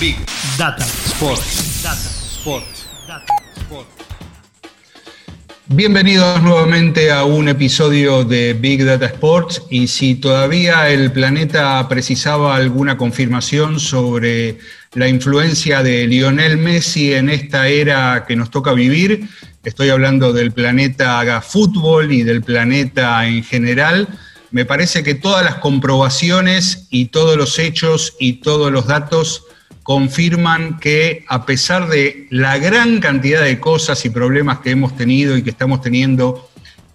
Big Data Sports. Data Sports. Data Sports. Bienvenidos nuevamente a un episodio de Big Data Sports y si todavía el planeta precisaba alguna confirmación sobre la influencia de Lionel Messi en esta era que nos toca vivir, estoy hablando del planeta fútbol y del planeta en general, me parece que todas las comprobaciones y todos los hechos y todos los datos confirman que a pesar de la gran cantidad de cosas y problemas que hemos tenido y que estamos teniendo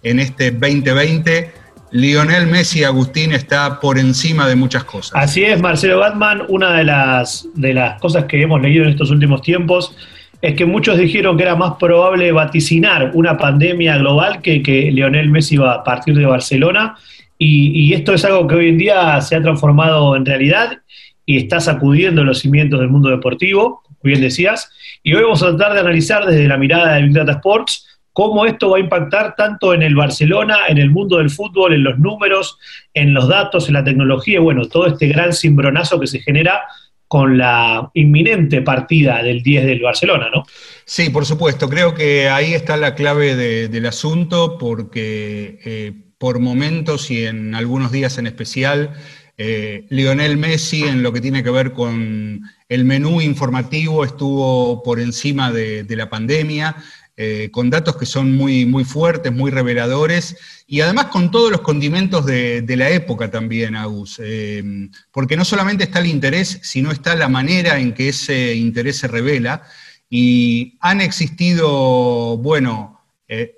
en este 2020, Lionel Messi Agustín está por encima de muchas cosas. Así es, Marcelo Batman, una de las, de las cosas que hemos leído en estos últimos tiempos es que muchos dijeron que era más probable vaticinar una pandemia global que que Lionel Messi iba a partir de Barcelona. Y, y, esto es algo que hoy en día se ha transformado en realidad y está sacudiendo los cimientos del mundo deportivo, como bien decías. Y hoy vamos a tratar de analizar desde la mirada de Big Data Sports cómo esto va a impactar tanto en el Barcelona, en el mundo del fútbol, en los números, en los datos, en la tecnología, y bueno, todo este gran cimbronazo que se genera con la inminente partida del 10 del Barcelona, ¿no? Sí, por supuesto. Creo que ahí está la clave de, del asunto, porque eh, por momentos y en algunos días en especial, eh, Lionel Messi en lo que tiene que ver con el menú informativo estuvo por encima de, la pandemia. Eh, con datos que son muy, muy fuertes, muy reveladores, y además con todos los condimentos de, la época también, Agus, eh, porque no solamente está el interés, sino está la manera en que ese interés se revela, y han existido, bueno,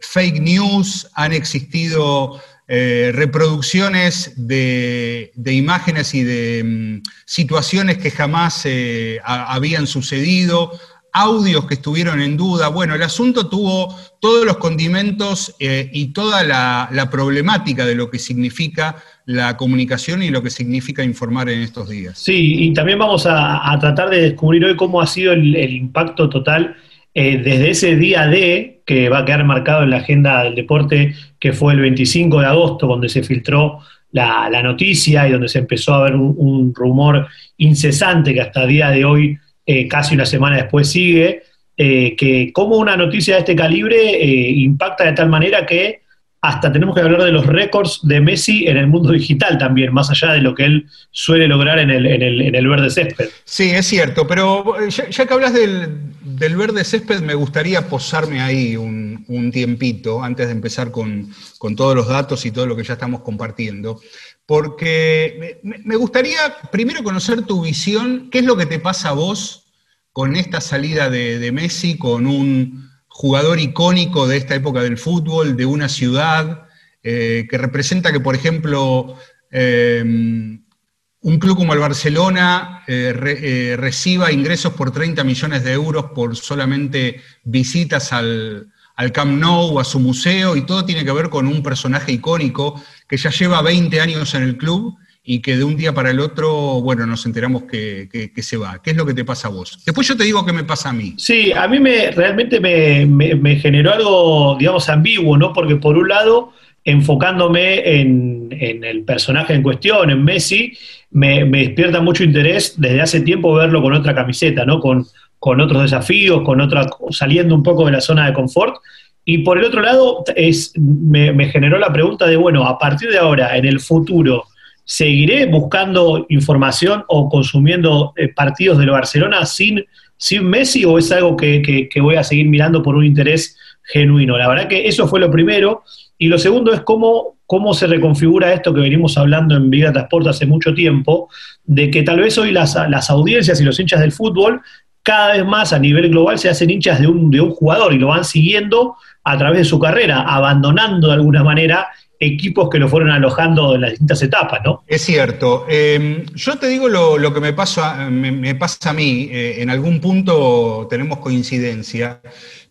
fake news, han existido eh, reproducciones de, imágenes y de um, situaciones que jamás eh, habían sucedido, audios que estuvieron en duda. Bueno, el asunto tuvo todos los condimentos eh, y toda la, problemática de lo que significa la comunicación y lo que significa informar en estos días. Sí, y también vamos a, tratar de descubrir hoy cómo ha sido el impacto total eh, desde ese día D, que va a quedar marcado en la agenda del deporte, que fue el 25 de agosto, donde se filtró la, noticia y donde se empezó a ver un, rumor incesante que hasta el día de hoy eh, casi una semana después sigue, eh, que como una noticia de este calibre impacta de tal manera que hasta tenemos que hablar de los récords de Messi en el mundo digital también, más allá de lo que él suele lograr en el, en el, en el verde césped. Sí, es cierto, pero ya, ya que hablas del, del, verde césped, me gustaría posarme ahí un, un tiempito antes de empezar con, con, todos los datos y todo lo que ya estamos compartiendo, porque me, me gustaría primero conocer tu visión, qué es lo que te pasa a vos con esta salida de, de Messi, con un jugador icónico de esta época del fútbol, de una ciudad, eh, que representa que, por ejemplo, eh, un club como el Barcelona eh, re, reciba ingresos por 30 millones de euros por solamente visitas al, al Camp Nou, a su museo, y todo tiene que ver con un personaje icónico que ya lleva 20 años en el club y que de un día para el otro, bueno, nos enteramos que, que, se va. ¿Qué es lo que te pasa a vos? Después yo te digo qué me pasa a mí. Sí, a mí me, realmente me, me, me generó algo, digamos, ambiguo, ¿no? Porque por un lado, enfocándome en, en el personaje en cuestión, en Messi, me, me, despierta mucho interés desde hace tiempo verlo con otra camiseta, ¿no? Con, con otros desafíos, con otra, saliendo un poco de la zona de confort. Y por el otro lado, es, me generó la pregunta de, bueno, a partir de ahora, en el futuro, ¿Seguiré buscando información o consumiendo eh, partidos del Barcelona sin, sin Messi o es algo que, que, voy a seguir mirando por un interés genuino? La verdad que eso fue lo primero. Y lo segundo es cómo, cómo se reconfigura esto que venimos hablando en Vida Transport hace mucho tiempo, de que tal vez hoy las, las audiencias y los hinchas del fútbol cada vez más a nivel global se hacen hinchas de un, de un jugador y lo van siguiendo a través de su carrera, abandonando de alguna manera equipos que lo fueron alojando en las distintas etapas, ¿no? Es cierto. Em, yo te digo lo, que me, pasa, me, pasa a mí, eh, en algún punto tenemos coincidencia,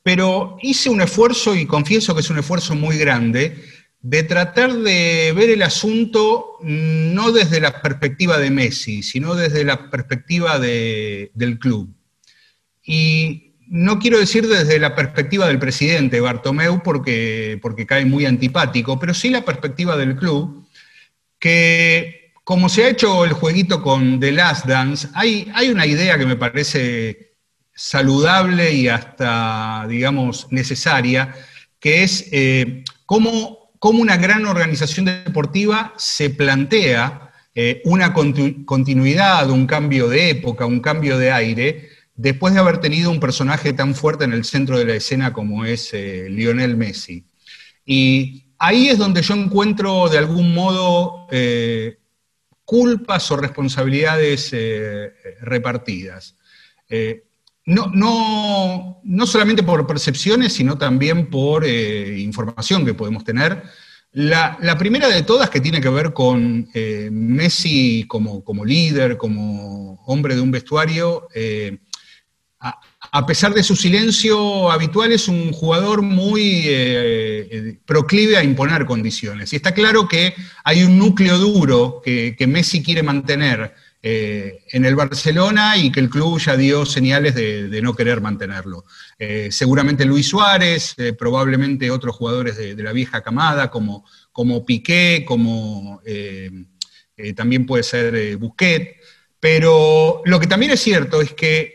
pero hice un esfuerzo, y confieso que es un esfuerzo muy grande, de tratar de ver el asunto no desde la perspectiva de Messi, sino desde la perspectiva del club. Y no quiero decir desde la perspectiva del presidente Bartomeu, porque, porque cae muy antipático, pero sí la perspectiva del club, que como se ha hecho el jueguito con The Last Dance, hay, hay una idea que me parece saludable y hasta, digamos, necesaria, que es eh, cómo, una gran organización deportiva se plantea eh, una continuidad, un cambio de época, un cambio de aire, después de haber tenido un personaje tan fuerte en el centro de la escena como es eh, Lionel Messi. Y ahí es donde yo encuentro de algún modo eh, culpas o responsabilidades eh, repartidas. No, no, no, solamente por percepciones, sino también por información que podemos tener. La, primera de todas que tiene que ver con Messi como, como, líder, como hombre de un vestuario, a pesar de su silencio habitual, es un jugador muy eh, eh, proclive a imponer condiciones. Y está claro que hay un núcleo duro que, Messi quiere mantener eh, en el Barcelona y que el club ya dio señales de, no querer mantenerlo. seguramente Luis Suárez, probablemente otros jugadores de, la vieja camada, como, como Piqué, como también puede ser Busquet. Pero lo que también es cierto es que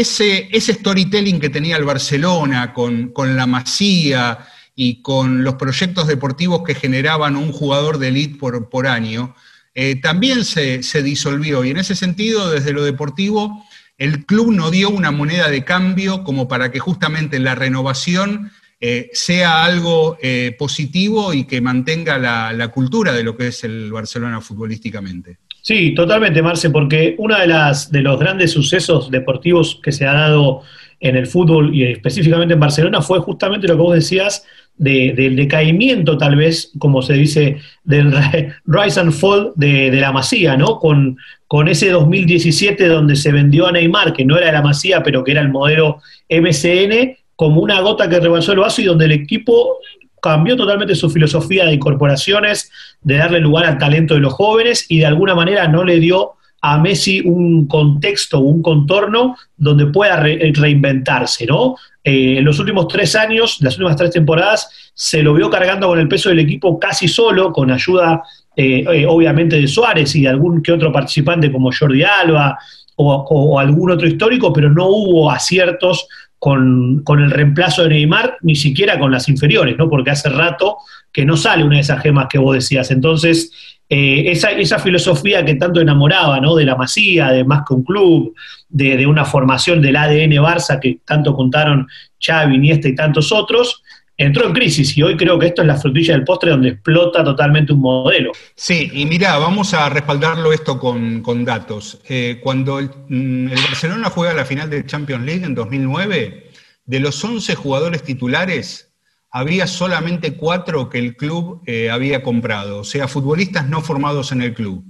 ese, storytelling que tenía el Barcelona con, la masía y con los proyectos deportivos que generaban un jugador de elite por, año, eh, también se, disolvió. Y en ese sentido, desde lo deportivo, el club no dio una moneda de cambio como para que justamente la renovación eh, sea algo eh, positivo y que mantenga la cultura de lo que es el Barcelona futbolísticamente. Sí, totalmente, Marce, porque uno de, las, de los grandes sucesos deportivos que se ha dado en el fútbol y específicamente en Barcelona fue justamente lo que vos decías del decaimiento, tal vez, como se dice, del rise and fall de, la Masía, ¿no? Con, con ese 2017 donde se vendió a Neymar, que no era la Masía, pero que era el modelo MCN, como una gota que rebasó el vaso y donde el equipo cambió totalmente su filosofía de incorporaciones, de darle lugar al talento de los jóvenes y de alguna manera no le dio a Messi un contexto, un contorno donde pueda reinventarse, ¿no? Eh, en los últimos tres años, las últimas tres temporadas, se lo vio cargando con el peso del equipo casi solo, con ayuda eh, eh, obviamente de Suárez y de algún que otro participante como Jordi Alba o algún otro histórico, pero no hubo aciertos con, el reemplazo de Neymar, ni siquiera con las inferiores, ¿no? Porque hace rato que no sale una de esas gemas que vos decías. Entonces, eh, esa, esa, filosofía que tanto enamoraba, ¿no? De la masía, de más que un club, de, una formación del ADN Barça que tanto contaron Xavi, Iniesta y tantos otros, entró en crisis y hoy creo que esto es la frutilla del postre donde explota totalmente un modelo. Sí, y mira, vamos a respaldarlo esto con, datos. Eh, cuando mm, el, Barcelona juega la final de Champions League en 2009, de los 11 jugadores titulares, había solamente cuatro que el club eh, había comprado, o sea, futbolistas no formados en el club.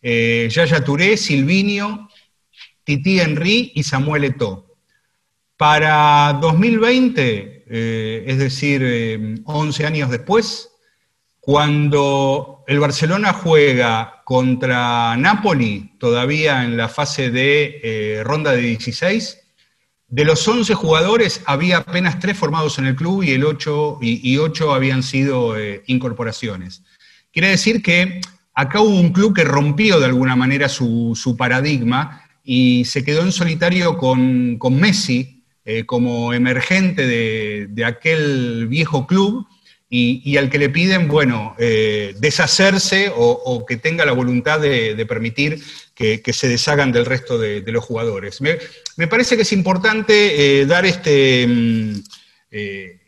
Eh, Yaya Touré, Silvinio, Titi Henry y Samuel Eto'o. Para 2020 eh, es decir, 11 eh, años después, cuando el Barcelona juega contra Napoli, todavía en la fase de ronda de 16, de los 11 jugadores había apenas 3 formados en el club y, el 8, y, 8 habían sido incorporaciones. Quiere decir que acá hubo un club que rompió de alguna manera su, paradigma y se quedó en solitario con, con Messi, eh, como emergente de, aquel viejo club y, al que le piden, bueno, eh, deshacerse o, que tenga la voluntad de, permitir que, se deshagan del resto de, los jugadores. Me, parece que es importante eh, dar este, mm,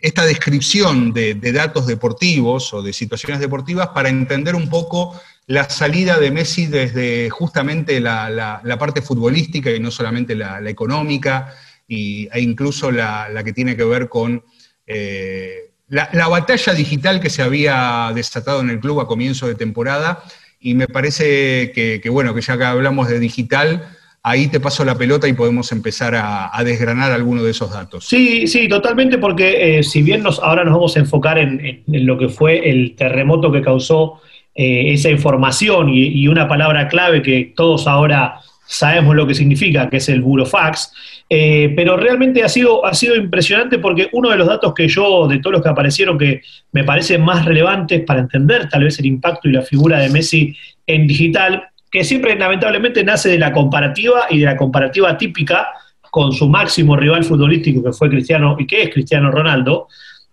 esta descripción de, datos deportivos o de situaciones deportivas para entender un poco la salida de Messi desde justamente la, parte futbolística y no solamente la, económica, y, e incluso la, que tiene que ver con eh, la, batalla digital que se había desatado en el club a comienzo de temporada y me parece que, bueno, que ya que hablamos de digital, ahí te paso la pelota y podemos empezar a, desgranar algunos de esos datos. Sí, sí, totalmente, porque eh, si bien nos, ahora nos vamos a enfocar en, lo que fue el terremoto que causó eh, esa información y, una palabra clave que todos ahora sabemos lo que significa, que es el burofax, eh, pero realmente ha sido, ha sido impresionante porque uno de los datos que yo, de todos los que aparecieron, que me parecen más relevantes para entender tal vez el impacto y la figura de Messi en digital, que siempre lamentablemente nace de la comparativa y de la comparativa típica con su máximo rival futbolístico que fue Cristiano y que es Cristiano Ronaldo.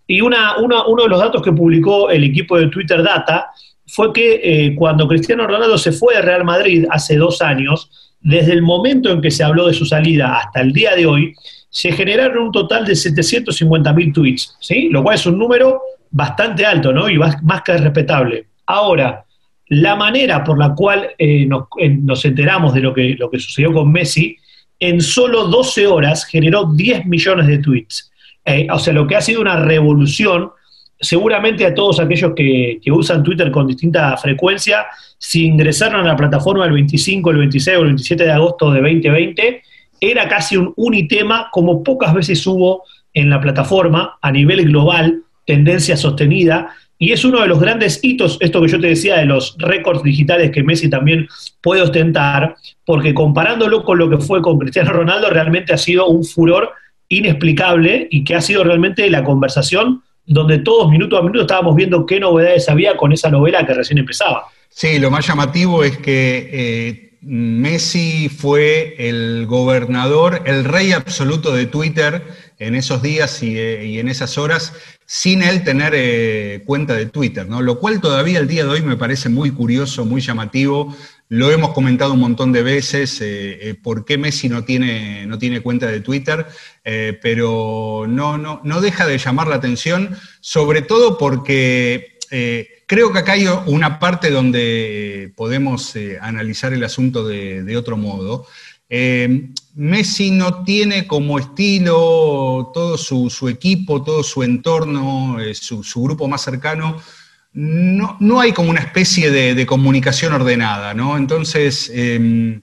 Y una, uno de los datos que publicó el equipo de Twitter Data fue que eh, cuando Cristiano Ronaldo se fue de Real Madrid hace dos años, desde el momento en que se habló de su salida hasta el día de hoy, se generaron un total de 750.000 tweets, ¿sí? lo cual es un número bastante alto ¿no? y más, que respetable. Ahora, la manera por la cual eh, nos, enteramos de lo que, lo que sucedió con Messi, en solo 12 horas generó 10 millones de tweets. Eh, o sea, lo que ha sido una revolución seguramente a todos aquellos que, usan Twitter con distinta frecuencia, si ingresaron a la plataforma el 25, el 26 o el 27 de agosto de 2020, era casi un unitema como pocas veces hubo en la plataforma a nivel global, tendencia sostenida, y es uno de los grandes hitos, esto que yo te decía de los récords digitales que Messi también puede ostentar, porque comparándolo con lo que fue con Cristiano Ronaldo, realmente ha sido un furor inexplicable y que ha sido realmente la conversación donde todos minuto a minuto estábamos viendo qué novedades había con esa novela que recién empezaba. Sí, lo más llamativo es que eh, Messi fue el gobernador, el rey absoluto de Twitter en esos días y, eh, en esas horas, sin él tener eh, cuenta de Twitter, ¿no? Lo cual todavía el día de hoy me parece muy curioso, muy llamativo. Lo hemos comentado un montón de veces, eh, eh, por qué Messi no tiene, no tiene cuenta de Twitter, eh, pero no, no, no, deja de llamar la atención, sobre todo porque creo que acá hay una parte donde podemos analizar el asunto de, otro modo. Messi no tiene como estilo todo su, equipo, todo su entorno, su, su grupo más cercano, no, no, hay como una especie de, comunicación ordenada, ¿no? Entonces, em,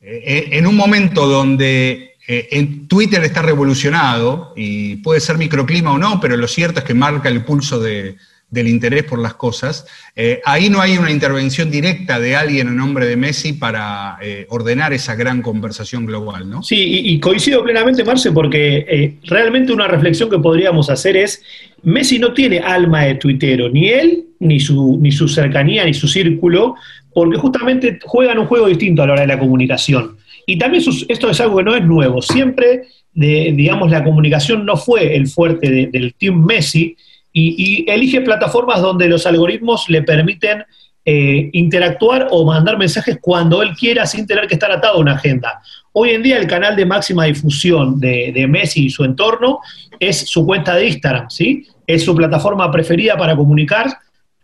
eh, en un momento donde eh, en Twitter está revolucionado, y puede ser microclima o no, pero lo cierto es que marca el pulso de, del interés por las cosas. Eh, ahí no hay una intervención directa de alguien en nombre de Messi para eh, ordenar esa gran conversación global, ¿no? Sí, y, coincido plenamente, Marce, porque eh, realmente una reflexión que podríamos hacer es, Messi no tiene alma de tuitero, ni él, ni su, ni su cercanía, ni su círculo, porque justamente juegan un juego distinto a la hora de la comunicación. Y también esto es algo que no es nuevo, siempre, de, digamos, la comunicación no fue el fuerte del Team Messi, y, elige plataformas donde los algoritmos le permiten eh, interactuar o mandar mensajes cuando él quiera sin tener que estar atado a una agenda. Hoy en día el canal de máxima difusión de, Messi y su entorno es su cuenta de Instagram, ¿sí? Es su plataforma preferida para comunicar,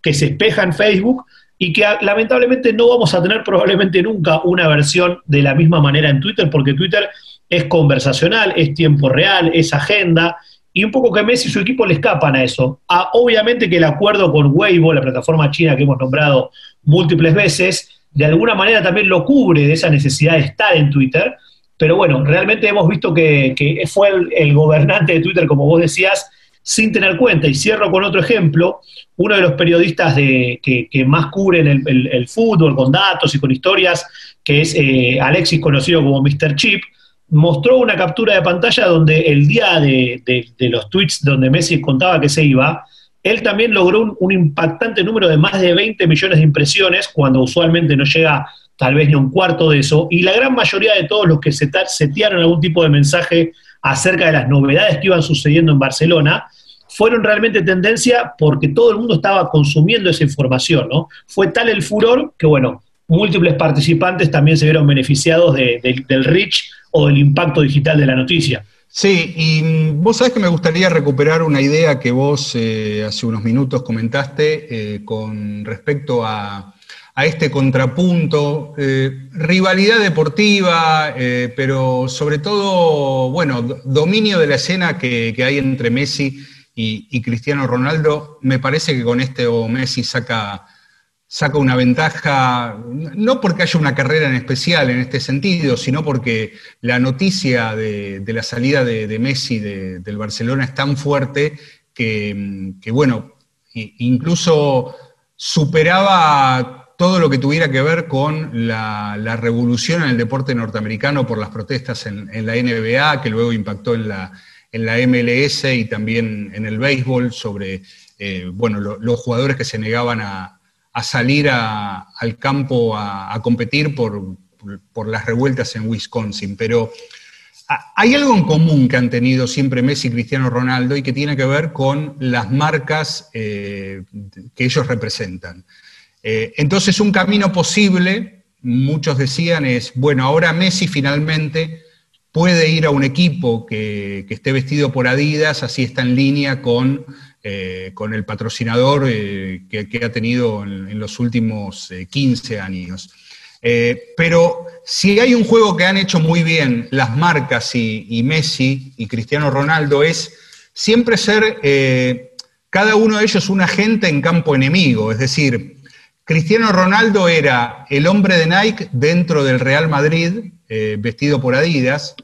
que se espeja en Facebook y que lamentablemente no vamos a tener probablemente nunca una versión de la misma manera en Twitter, porque Twitter es conversacional, es tiempo real, es agenda, y un poco que Messi y su equipo le escapan a eso. obviamente que el acuerdo con Weibo, la plataforma china que hemos nombrado múltiples veces, de alguna manera también lo cubre de esa necesidad de estar en Twitter. Pero bueno, realmente hemos visto que, fue el, gobernante de Twitter, como vos decías, sin tener cuenta. Y cierro con otro ejemplo. Uno de los periodistas de, que, más cubren el, fútbol con datos y con historias, que es eh, Alexis, conocido como Mr. Chip, mostró una captura de pantalla donde el día de, los tweets donde Messi contaba que se iba, él también logró un, impactante número de más de 20 millones de impresiones, cuando usualmente no llega tal vez ni un cuarto de eso, y la gran mayoría de todos los que setearon algún tipo de mensaje acerca de las novedades que iban sucediendo en Barcelona, fueron realmente tendencia porque todo el mundo estaba consumiendo esa información, ¿no? Fue tal el furor que, bueno, múltiples participantes también se vieron beneficiados del reach o del impacto digital de la noticia. Sí, y vos sabés que me gustaría recuperar una idea que vos eh, hace unos minutos comentaste eh, con respecto a, este contrapunto, eh, rivalidad deportiva, pero sobre todo, bueno, dominio de la escena que, hay entre Messi y, Cristiano Ronaldo, me parece que con este o Messi saca, saca una ventaja, no porque haya una carrera en especial en este sentido, sino porque la noticia de, la salida de, Messi del Barcelona es tan fuerte que, bueno, incluso superaba todo lo que tuviera que ver con la, revolución en el deporte norteamericano por las protestas en, la NBA, que luego impactó en la, en la MLS y también en el béisbol sobre eh, bueno, los jugadores que se negaban a, salir al campo a, competir por, las revueltas en Wisconsin. Pero hay algo en común que han tenido siempre Messi y Cristiano Ronaldo y que tiene que ver con las marcas eh, que ellos representan. Eh, entonces, un camino posible, muchos decían, es, bueno, ahora Messi finalmente puede ir a un equipo que, esté vestido por Adidas, así está en línea con, eh, con el patrocinador eh, que, ha tenido en, los últimos 15 años. pero si hay un juego que han hecho muy bien las marcas y, Messi y Cristiano Ronaldo es siempre ser cada uno de ellos un agente en campo enemigo, es decir, Cristiano Ronaldo era el hombre de Nike dentro del Real Madrid, eh, vestido por Adidas,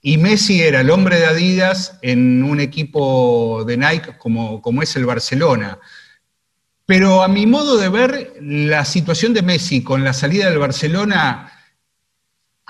y Messi era el hombre de Adidas en un equipo de Nike como, como es el Barcelona. Pero a mi modo de ver, la situación de Messi con la salida del Barcelona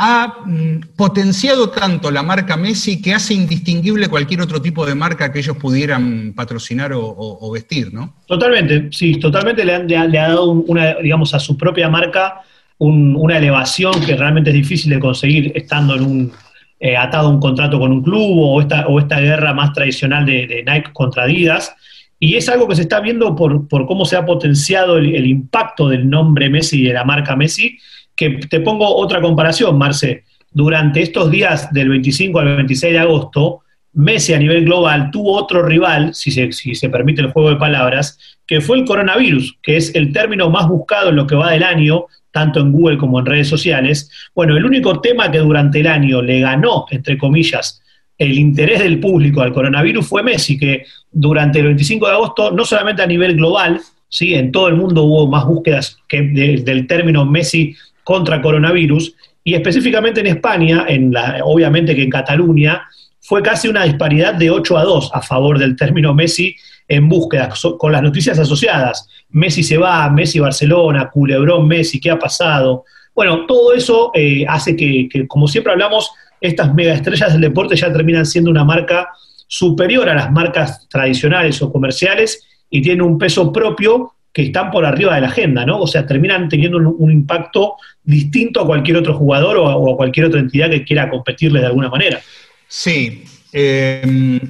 ha mm, potenciado tanto la marca Messi que hace indistinguible cualquier otro tipo de marca que ellos pudieran patrocinar o, vestir, ¿no? Totalmente, sí, totalmente le, ha, dado una, digamos, a su propia marca una elevación que realmente es difícil de conseguir estando en un, eh, atado un contrato con un club o esta, o esta guerra más tradicional de, Nike contra Adidas. Y es algo que se está viendo por, cómo se ha potenciado el, el impacto del nombre Messi y de la marca Messi que te pongo otra comparación, Marce. Durante estos días del 25 al 26 de agosto, Messi a nivel global tuvo otro rival, si se, si se permite el juego de palabras, que fue el coronavirus, que es el término más buscado en lo que va del año, tanto en Google como en redes sociales. Bueno, el único tema que durante el año le ganó, entre comillas, el interés del público al coronavirus fue Messi, que durante el 25 de agosto, no solamente a nivel global, ¿sí? en todo el mundo hubo más búsquedas que del término Messi contra coronavirus, y específicamente en España, en la, obviamente que en Cataluña, fue casi una disparidad de 8 a 2 a favor del término Messi en búsqueda, con las noticias asociadas. Messi se va, Messi Barcelona, Culebrón Messi, ¿qué ha pasado? Bueno, todo eso eh, hace que, como siempre hablamos, estas megaestrellas del deporte ya terminan siendo una marca superior a las marcas tradicionales o comerciales y tienen un peso propio que están por arriba de la agenda, ¿no? O sea, terminan teniendo un, impacto distinto a cualquier otro jugador o a, cualquier otra entidad que quiera competirle de alguna manera. Sí. Eh,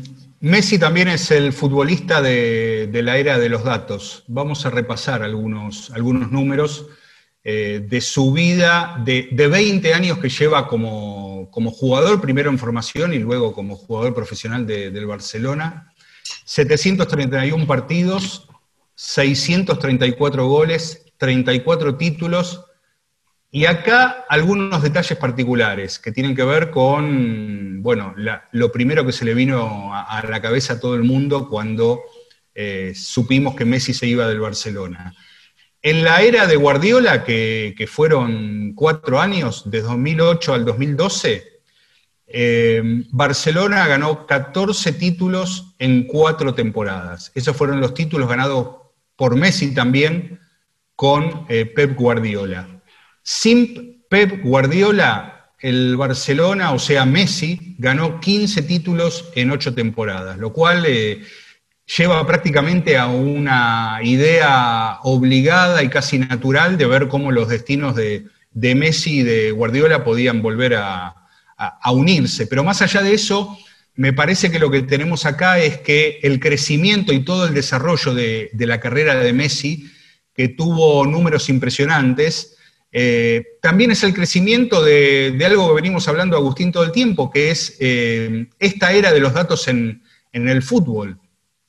Messi también es el futbolista de, la era de los datos. Vamos a repasar algunos, algunos números eh, de su vida, de, 20 años que lleva como, jugador, primero en formación y luego como jugador profesional del Barcelona. 731 partidos, 634 goles, 34 títulos, y acá algunos detalles particulares que tienen que ver con, bueno, lo primero que se le vino a, la cabeza a todo el mundo cuando eh, supimos que Messi se iba del Barcelona. En la era de Guardiola, que, fueron cuatro años, de 2008 al 2012, eh, Barcelona ganó 14 títulos en cuatro temporadas. Esos fueron los títulos ganados por Messi también con eh, Pep Guardiola. Sin Pep Guardiola, el Barcelona, o sea, Messi, ganó 15 títulos en 8 temporadas, lo cual eh, lleva prácticamente a una idea obligada y casi natural de ver cómo los destinos de, Messi y de Guardiola podían volver a, unirse. Pero más allá de eso, me parece que lo que tenemos acá es que el crecimiento y todo el desarrollo de, la carrera de Messi, que tuvo números impresionantes, eh, también es el crecimiento de, algo que venimos hablando, Agustín, todo el tiempo, que es eh, esta era de los datos en, el fútbol.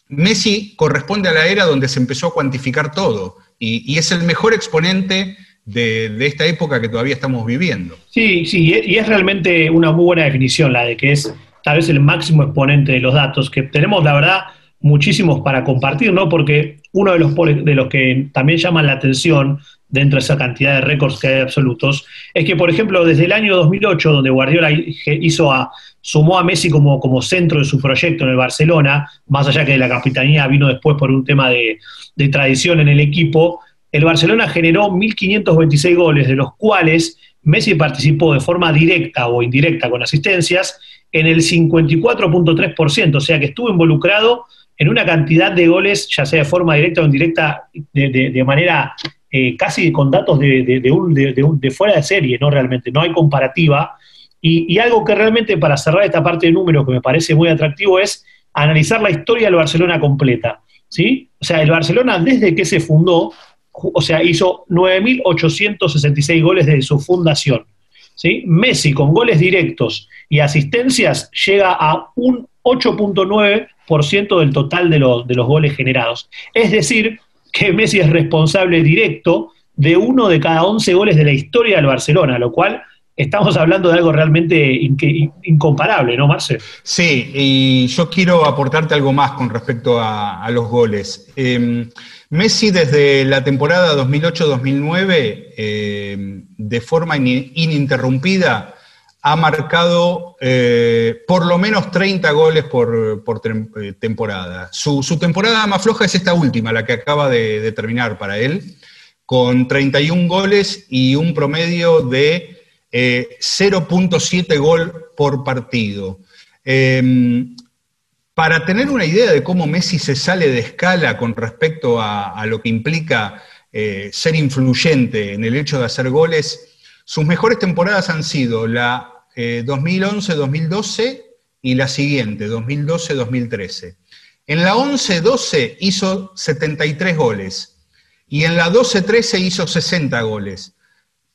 Messi corresponde a la era donde se empezó a cuantificar todo y, es el mejor exponente de, esta época que todavía estamos viviendo. Sí, sí, y es realmente una muy buena definición la de que es tal vez el máximo exponente de los datos, que tenemos, la verdad, muchísimos para compartir, ¿no? Porque uno de los, de los que también llaman la atención dentro de esa cantidad de récords que hay absolutos, es que, por ejemplo, desde el año 2008, donde Guardiola hizo a, sumó a Messi como, como centro de su proyecto en el Barcelona, más allá que la capitanía vino después por un tema de, de tradición en el equipo, el Barcelona generó 1.526 goles, de los cuales Messi participó de forma directa o indirecta con asistencias en el 54.3%, o sea que estuvo involucrado en una cantidad de goles, ya sea de forma directa o indirecta, de, manera eh, casi con datos de, fuera de serie, ¿no? Realmente, no hay comparativa. Y, y, algo que realmente, para cerrar esta parte de números que me parece muy atractivo, es analizar la historia del Barcelona completa. ¿sí? O sea, el Barcelona, desde que se fundó, o sea, hizo 9.866 goles desde su fundación. ¿sí? Messi, con goles directos y asistencias, llega a un 8.9% del total de los, de los goles generados. Es decir, que Messi es responsable directo de uno de cada 11 goles de la historia del Barcelona, lo cual estamos hablando de algo realmente incomparable, ¿no, Marce? Sí, y yo quiero aportarte algo más con respecto a, los goles. Em, Messi desde la temporada 2008-2009, em, de forma ininterrumpida, ha marcado eh, por lo menos 30 goles por, eh, temporada. Su, temporada más floja es esta última, la que acaba de, terminar para él, con 31 goles y un promedio de 0.7 eh, gol por partido. Em, para tener una idea de cómo Messi se sale de escala con respecto a, lo que implica ser influyente en el hecho de hacer goles, sus mejores temporadas han sido la 2011-2012 eh, y la siguiente, 2012-2013. En la 11-12 hizo 73 goles y en la 12-13 hizo 60 goles.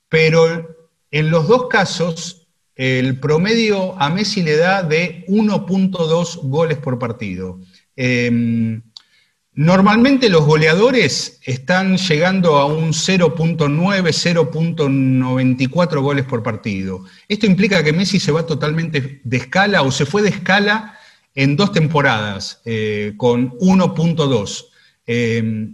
Pero en los dos casos, el promedio a Messi le da de 1.2 goles por partido. Em, Normalmente los goleadores están llegando a un 0.9, 0.94 goles por partido. Esto implica que Messi se va totalmente de escala o se fue de escala en dos temporadas eh, con 1.2. Eh,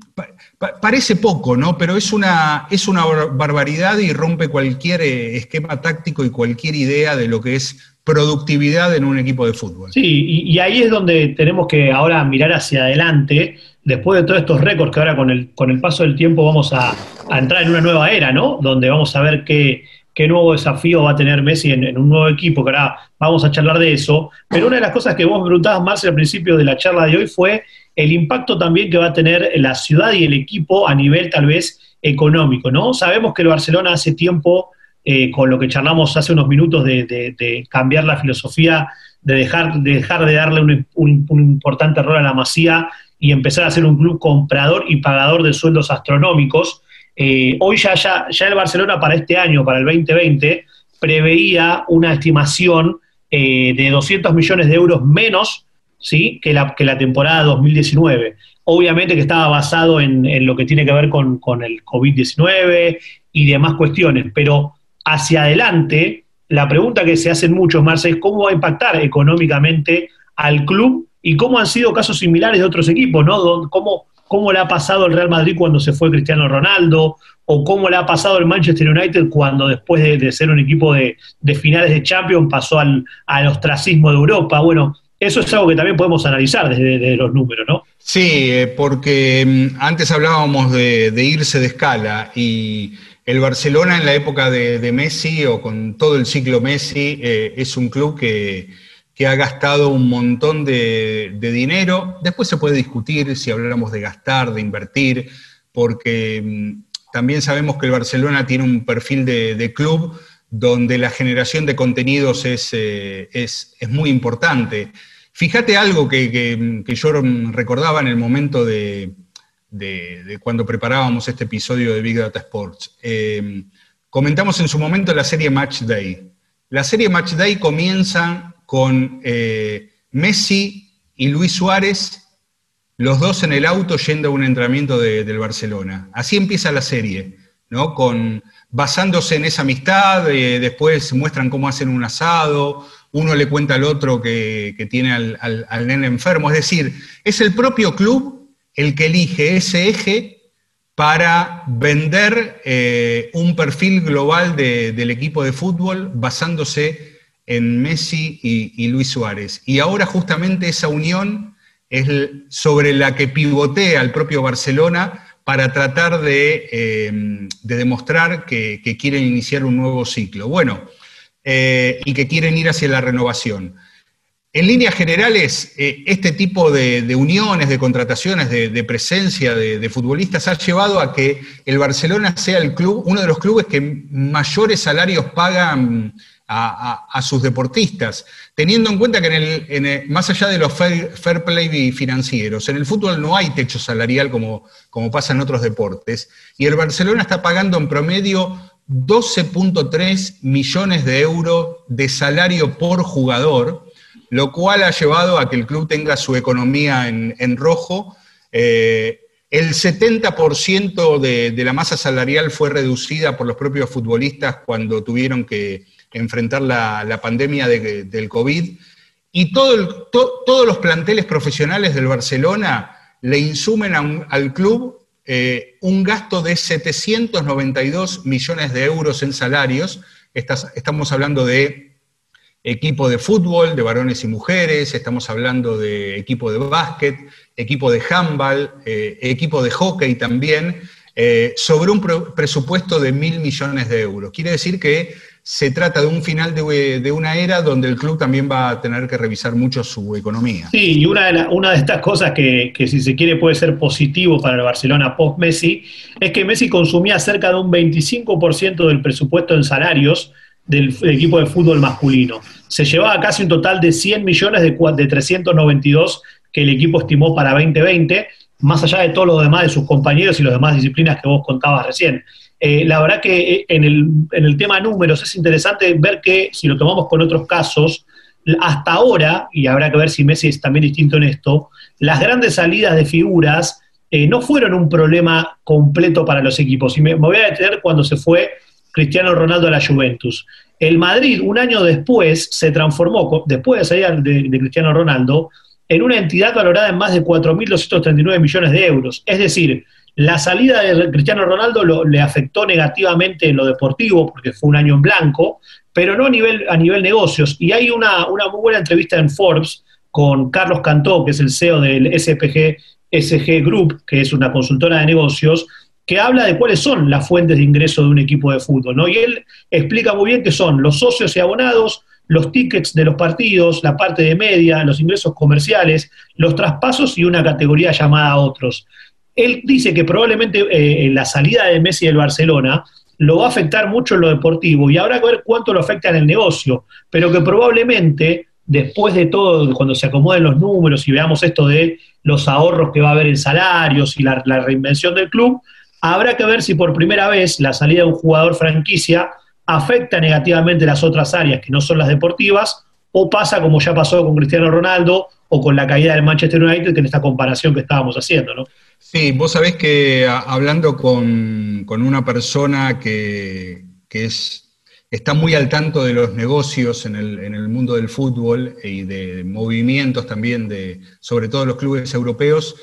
parece poco, ¿no? Pero es una, es una barbaridad y rompe cualquier eh, esquema táctico y cualquier idea de lo que es productividad en un equipo de fútbol. Sí, y, ahí es donde tenemos que ahora mirar hacia adelante, después de todos estos récords que ahora con el, con el paso del tiempo vamos a, entrar en una nueva era, ¿no? Donde vamos a ver qué, qué nuevo desafío va a tener Messi en, un nuevo equipo, que ahora vamos a charlar de eso. Pero una de las cosas que vos preguntabas, más al principio de la charla de hoy fue el impacto también que va a tener la ciudad y el equipo a nivel tal vez económico, ¿no? Sabemos que el Barcelona hace tiempo eh, con lo que charlamos hace unos minutos de, cambiar la filosofía, de dejar de, dejar de darle un, importante rol a la masía y empezar a ser un club comprador y pagador de sueldos astronómicos. Eh, hoy ya, ya, ya, el Barcelona para este año, para el 2020, preveía una estimación eh, de 200 millones de euros menos ¿sí? que, la, que la temporada 2019. Obviamente que estaba basado en, lo que tiene que ver con, con el COVID-19 y demás cuestiones, pero hacia adelante, la pregunta que se hacen muchos, Marce, es cómo va a impactar económicamente al club y cómo han sido casos similares de otros equipos, ¿no? ¿Cómo, cómo le ha pasado el Real Madrid cuando se fue Cristiano Ronaldo, o cómo le ha pasado el Manchester United cuando después de, ser un equipo de, finales de Champions pasó al, ostracismo de Europa. Bueno, eso es algo que también podemos analizar desde, los números, ¿no? Sí, eh, porque mm, antes hablábamos de, de irse de escala y el Barcelona en la época de, Messi o con todo el ciclo Messi eh, es un club que, ha gastado un montón de, dinero. Después se puede discutir si hablamos de gastar, de invertir, porque mm, también sabemos que el Barcelona tiene un perfil de, club donde la generación de contenidos es, eh, es, muy importante. Fíjate algo que yo recordaba en el momento de, de, cuando preparábamos este episodio de Big Data Sports. Eh, comentamos en su momento la serie Match Day. La serie Match Day comienza con eh, Messi y Luis Suárez, los dos en el auto yendo a un entrenamiento del Barcelona. Así empieza la serie, ¿no? Con, basándose en esa amistad, eh, después muestran cómo hacen un asado, uno le cuenta al otro que, tiene al, nene enfermo. Es decir, es el propio club el que elige ese eje para vender eh, un perfil global del equipo de fútbol basándose en Messi y, Luis Suárez. Y ahora justamente esa unión es sobre la que pivotea el propio Barcelona para tratar de, eh, demostrar que, quieren iniciar un nuevo ciclo. Bueno, eh, y que quieren ir hacia la renovación. En líneas generales, eh, este tipo de, uniones, de contrataciones, de, presencia de, futbolistas ha llevado a que el Barcelona sea el club, uno de los clubes que mayores salarios pagan a, sus deportistas, teniendo en cuenta que en el, más allá de los fair, play financieros, en el fútbol no hay techo salarial como, como pasa en otros deportes, y el Barcelona está pagando en promedio 12.3 millones de euros de salario por jugador, lo cual ha llevado a que el club tenga su economía en, rojo. Eh, el 70% de, de, la masa salarial fue reducida por los propios futbolistas cuando tuvieron que enfrentar la, pandemia del COVID. Y todo todos los planteles profesionales del Barcelona le insumen al club eh, un gasto de 792 millones de euros en salarios. estamos hablando de equipo de fútbol, de varones y mujeres, estamos hablando de equipo de básquet, equipo de handball, eh, equipo de hockey también, eh, sobre un presupuesto de mil millones de euros. Quiere decir que se trata de un final de, una era donde el club también va a tener que revisar mucho su economía. Sí, y una de, de estas cosas que, que, si se quiere puede ser positivo para el Barcelona post-Messi, es que Messi consumía cerca de un 25% del presupuesto en salarios, del, equipo de fútbol masculino. Se llevaba casi un total de 100 millones de, de 392 que el equipo estimó para 2020, más allá de todo lo demás de sus compañeros y las demás disciplinas que vos contabas recién. Eh, la verdad que eh, en el, en el tema números es interesante ver que si lo tomamos con otros casos, hasta ahora, y habrá que ver si Messi es también distinto en esto, las grandes salidas de figuras eh, no fueron un problema completo para los equipos. Y me, me voy a detener cuando se fue Cristiano Ronaldo a la Juventus. El Madrid, un año después, se transformó, después de salir de, de Cristiano Ronaldo, en una entidad valorada en más de 4.239 millones de euros. Es decir, la salida de Cristiano Ronaldo le afectó negativamente en lo deportivo, porque fue un año en blanco, pero no a nivel, a nivel negocios. Y hay una, una muy buena entrevista en Forbes con Carlos Cantó, que es el CEO del SPG SG Group, que es una consultora de negocios, que habla de cuáles son las fuentes de ingreso de un equipo de fútbol, ¿no? Y él explica muy bien qué son los socios y abonados, los tickets de los partidos, la parte de media, los ingresos comerciales, los traspasos y una categoría llamada otros. Él dice que probablemente eh, la salida de Messi del Barcelona lo va a afectar mucho en lo deportivo y habrá que ver cuánto lo afecta en el negocio, pero que probablemente después de todo, cuando se acomoden los números y veamos esto de los ahorros que va a haber en salarios y la reinvención del club, Habrá que ver si por primera vez la salida de un jugador franquicia afecta negativamente las otras áreas que no son las deportivas o pasa como ya pasó con Cristiano Ronaldo o con la caída del Manchester United, que en esta comparación que estábamos haciendo, ¿no? Sí, vos sabés que hablando con, una persona que, es, está muy al tanto de los negocios en el, en el, mundo del fútbol y de movimientos también, de, sobre todo los clubes europeos,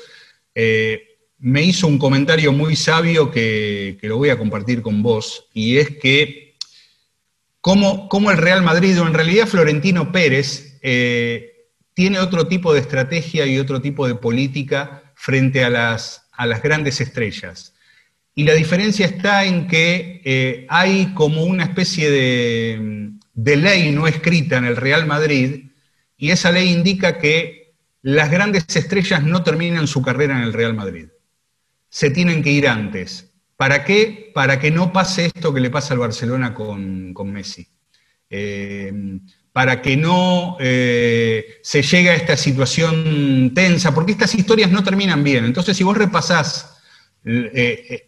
eh, me hizo un comentario muy sabio que, lo voy a compartir con vos, y es que como, el Real Madrid, o en realidad Florentino Pérez, eh, tiene otro tipo de estrategia y otro tipo de política frente a las, a las grandes estrellas. Y la diferencia está en que eh, hay como una especie de, de ley no escrita en el Real Madrid, y esa ley indica que las grandes estrellas no terminan su carrera en el Real Madrid se tienen que ir antes. ¿Para qué? Para que no pase esto que le pasa al Barcelona con, Messi. Eh, para que no eh, se llegue a esta situación tensa, porque estas historias no terminan bien. Entonces, si vos repasás eh,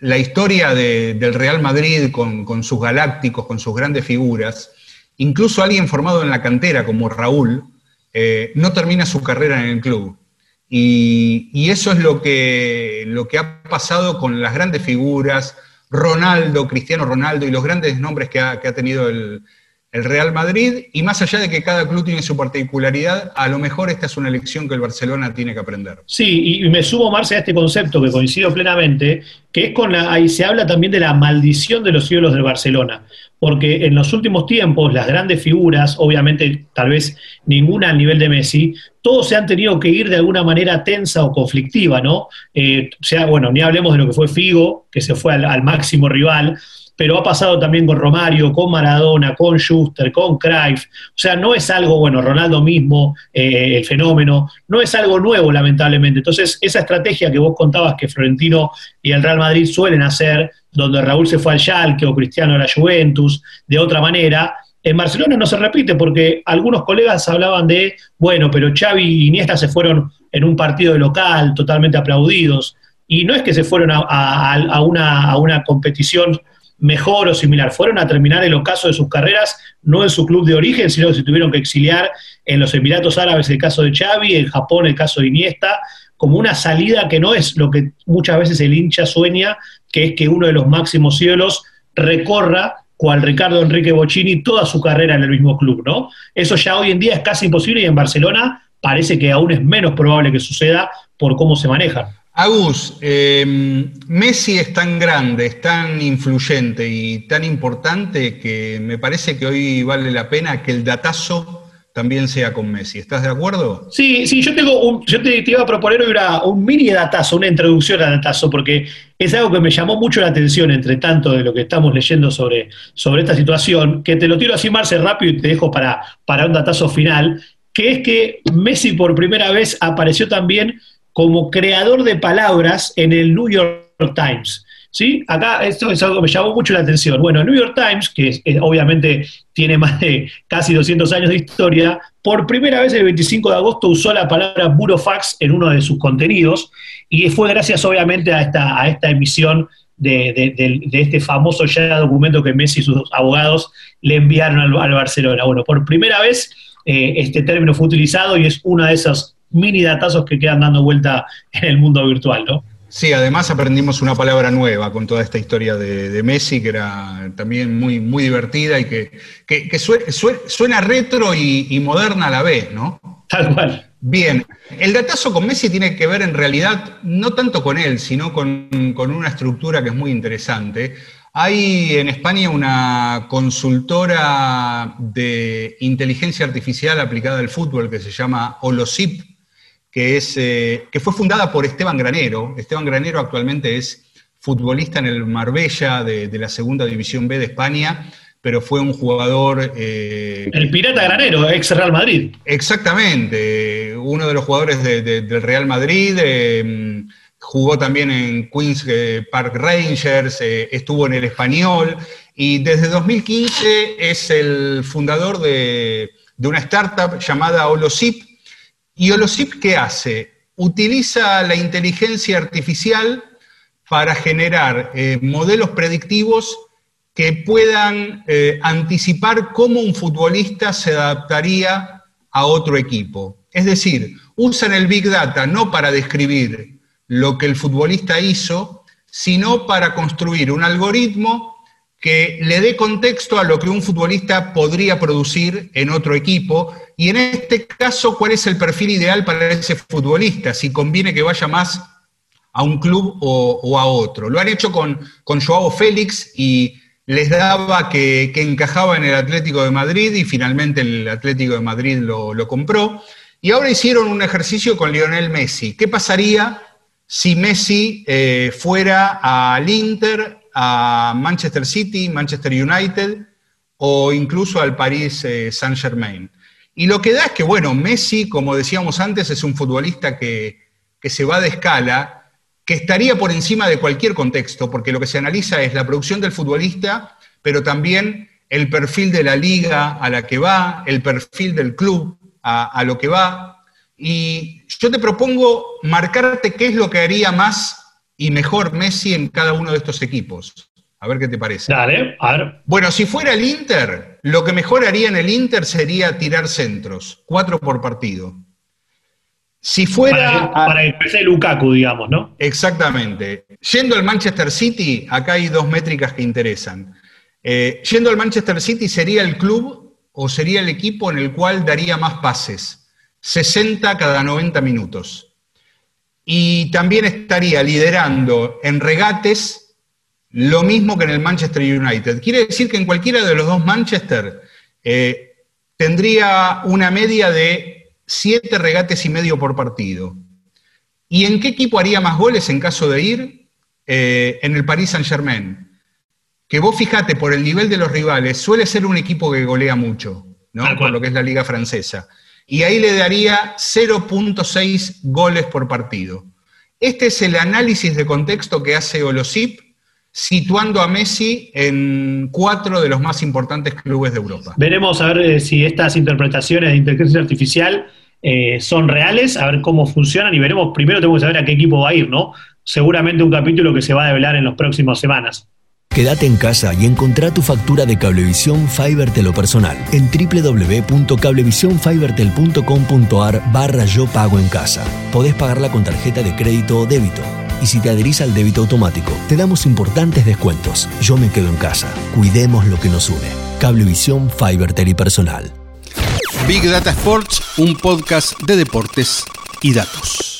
la historia del Real Madrid con, con, sus galácticos, con sus grandes figuras, incluso alguien formado en la cantera como Raúl, no termina su carrera en el club. Y, eso es lo que, lo que ha pasado con las grandes figuras, Ronaldo, Cristiano Ronaldo y los grandes nombres que ha, tenido el, el Real Madrid, y más allá de que cada club tiene su particularidad, a lo mejor esta es una lección que el Barcelona tiene que aprender. Sí, y me sumo, Marce, a este concepto que coincido plenamente, que es con la, ahí se habla también de la maldición de los cielos del Barcelona, porque en los últimos tiempos las grandes figuras, obviamente tal vez ninguna al nivel de Messi, todos se han tenido que ir de alguna manera tensa o conflictiva, ¿no? Eh, o sea, bueno, ni hablemos de lo que fue Figo, que se fue al máximo rival, pero ha pasado también con Romario, con Maradona, con Schuster, con Cruyff. O sea, no es algo, bueno, Ronaldo mismo, eh, el fenómeno, no es algo nuevo, lamentablemente. Entonces, esa estrategia que vos contabas que Florentino y el Real Madrid suelen hacer, donde Raúl se fue al Schalke o Cristiano a la Juventus, de otra manera, en Barcelona no se repite porque algunos colegas hablaban de, bueno, pero Xavi y Iniesta se fueron en un partido de local, totalmente aplaudidos, y no es que se fueron a, una, a una competición mejor o similar. Fueron a terminar el ocaso de sus carreras, no en su club de origen, sino que se tuvieron que exiliar en los Emiratos Árabes, el caso de Xavi, en Japón, el caso de Iniesta, como una salida que no es lo que muchas veces el hincha sueña, que es que uno de los máximos cielos recorra, cual Ricardo Enrique Bocini, toda su carrera en el mismo club, ¿no? Eso ya hoy en día es casi imposible y en Barcelona parece que aún es menos probable que suceda por cómo se manejan. Agus, em, Messi es tan grande, es tan influyente y tan importante que me parece que hoy vale la pena que el datazo también sea con Messi. ¿Estás de acuerdo? Sí, sí, yo tengo un, yo te, iba a proponer hoy un mini datazo, una introducción a datazo, porque es algo que me llamó mucho la atención entre tanto de lo que estamos leyendo sobre, sobre esta situación, que te lo tiro así, Marce, rápido y te dejo para, para un datazo final, que es que Messi por primera vez apareció también como creador de palabras en el New York Times. ¿Sí? Acá esto es algo que me llamó mucho la atención. Bueno, el New York Times, que obviamente tiene más de casi 200 años de historia, por primera vez el 25 de agosto usó la palabra burofax en uno de sus contenidos y fue gracias obviamente a esta, a esta emisión de, este famoso ya documento que Messi y sus abogados le enviaron al, Barcelona. Bueno, por primera vez eh, este término fue utilizado y es una de esas mini datazos que quedan dando vuelta en el mundo virtual, ¿no? Sí, además aprendimos una palabra nueva con toda esta historia de, Messi, que era también muy, muy divertida y que, suena retro y, moderna a la vez, ¿no? Tal cual. Bien, el datazo con Messi tiene que ver en realidad no tanto con él, sino con, con una estructura que es muy interesante. Hay en España una consultora de inteligencia artificial aplicada al fútbol que se llama Holosip, que, es, eh, que fue fundada por Esteban Granero. Esteban Granero actualmente es futbolista en el Marbella de, la Segunda División B de España, pero fue un jugador... Eh, el Pirata Granero, ex Real Madrid. Exactamente, uno de los jugadores del Real Madrid. Eh, jugó también en Queens Park Rangers, estuvo en el Español y desde 2015 es el fundador de, de una startup llamada Holosip, ¿Y Holosip qué hace? Utiliza la inteligencia artificial para generar eh, modelos predictivos que puedan eh, anticipar cómo un futbolista se adaptaría a otro equipo. Es decir, usan el Big Data no para describir lo que el futbolista hizo, sino para construir un algoritmo que le dé contexto a lo que un futbolista podría producir en otro equipo. Y en este caso, ¿cuál es el perfil ideal para ese futbolista? Si conviene que vaya más a un club o, a otro. Lo han hecho con, con Joao Félix y les daba que, encajaba en el Atlético de Madrid y finalmente el Atlético de Madrid lo, compró. Y ahora hicieron un ejercicio con Lionel Messi. ¿Qué pasaría si Messi eh, fuera al Inter a Manchester City, Manchester United o incluso al Paris eh, Saint-Germain. Y lo que da es que, bueno, Messi, como decíamos antes, es un futbolista que, que se va de escala, que estaría por encima de cualquier contexto, porque lo que se analiza es la producción del futbolista, pero también el perfil de la liga a la que va, el perfil del club a lo que va. Y yo te propongo marcarte qué es lo que haría más y mejor Messi en cada uno de estos equipos. A ver qué te parece. Dale, a ver. Bueno, si fuera el Inter, lo que mejor haría en el Inter sería tirar centros, cuatro por partido. Si fuera. Para, el, para Lukaku, digamos, ¿no? Exactamente. Yendo al Manchester City, acá hay dos métricas que interesan. Eh, yendo al Manchester City sería el club o sería el equipo en el cual daría más pases, 60 cada 90 minutos. Y también estaría liderando en regates lo mismo que en el Manchester United. Quiere decir que en cualquiera de los dos Manchester eh, tendría una media de 7 regates y medio por partido. ¿Y en qué equipo haría más goles en caso de ir? Eh, en el Paris Saint-Germain que vos fijate por el nivel de los rivales, suele ser un equipo que golea mucho, ¿no? Por lo que es la liga francesa. Y ahí le daría 0.6 goles por partido. Este es el análisis de contexto que hace Olosip, situando a Messi en cuatro de los más importantes clubes de Europa. Veremos a ver eh, si estas interpretaciones de inteligencia artificial eh, son reales, a ver cómo funcionan y veremos, primero tenemos que saber a qué equipo va a ir, ¿no? Seguramente un capítulo que se va a develar en las próximas semanas. Quédate en casa y encontrá tu factura de Cablevisión Fibertel o personal en www.cablevisionfibertel.com.ar barra yo pago en casa. Podés pagarla con tarjeta de crédito o débito. Y si te adherís al débito automático, te damos importantes descuentos. Yo me quedo en casa. Cuidemos lo que nos une. Cablevisión Fibertel y personal. Big Data Sports, un podcast de deportes y datos.